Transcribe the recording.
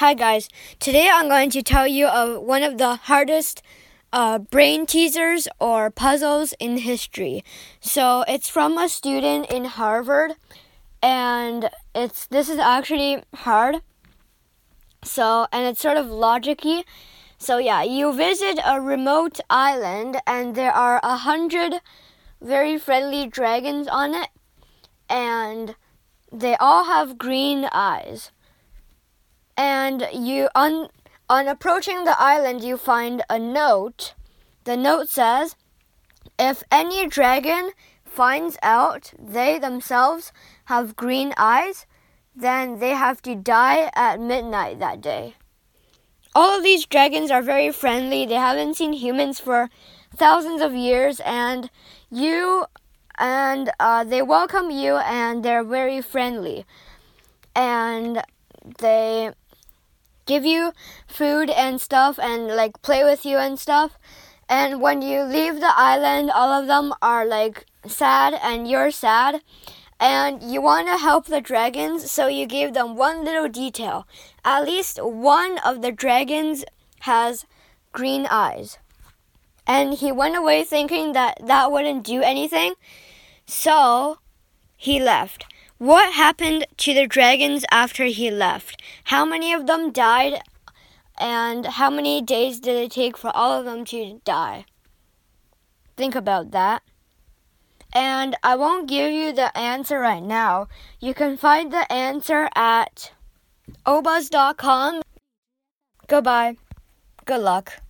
Hi guys, today I'm going to tell you of one of the hardest uh, brain teasers or puzzles in history. So it's from a student in Harvard, and it's this is actually hard. So and it's sort of logicy. So yeah, you visit a remote island, and there are a hundred very friendly dragons on it, and they all have green eyes and you on on approaching the island you find a note. The note says, "If any dragon finds out they themselves have green eyes, then they have to die at midnight that day." All of these dragons are very friendly. They haven't seen humans for thousands of years, and you and uh, they welcome you, and they're very friendly, and they give you food and stuff and like play with you and stuff. And when you leave the island, all of them are like sad and you're sad. And you want to help the dragons, so you give them one little detail. At least one of the dragons has green eyes. And he went away thinking that that wouldn't do anything. So he left. What happened to the dragons after he left? How many of them died? And how many days did it take for all of them to die? Think about that. And I won't give you the answer right now. You can find the answer at obuzz.com. Goodbye. Good luck.